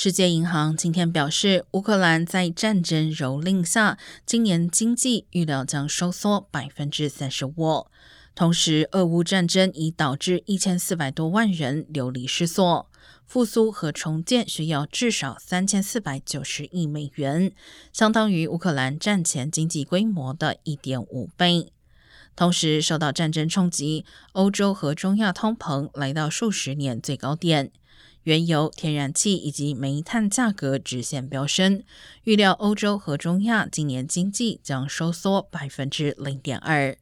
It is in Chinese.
世界银行今天表示，乌克兰在战争蹂躏下，今年经济预料将收缩百分之三十五。同时，俄乌战争已导致一千四百多万人流离失所，复苏和重建需要至少三千四百九十亿美元，相当于乌克兰战前经济规模的一点五倍。同时，受到战争冲击，欧洲和中亚通膨来到数十年最高点。原油、天然气以及煤炭价格直线飙升，预料欧洲和中亚今年经济将收缩百分之零点二。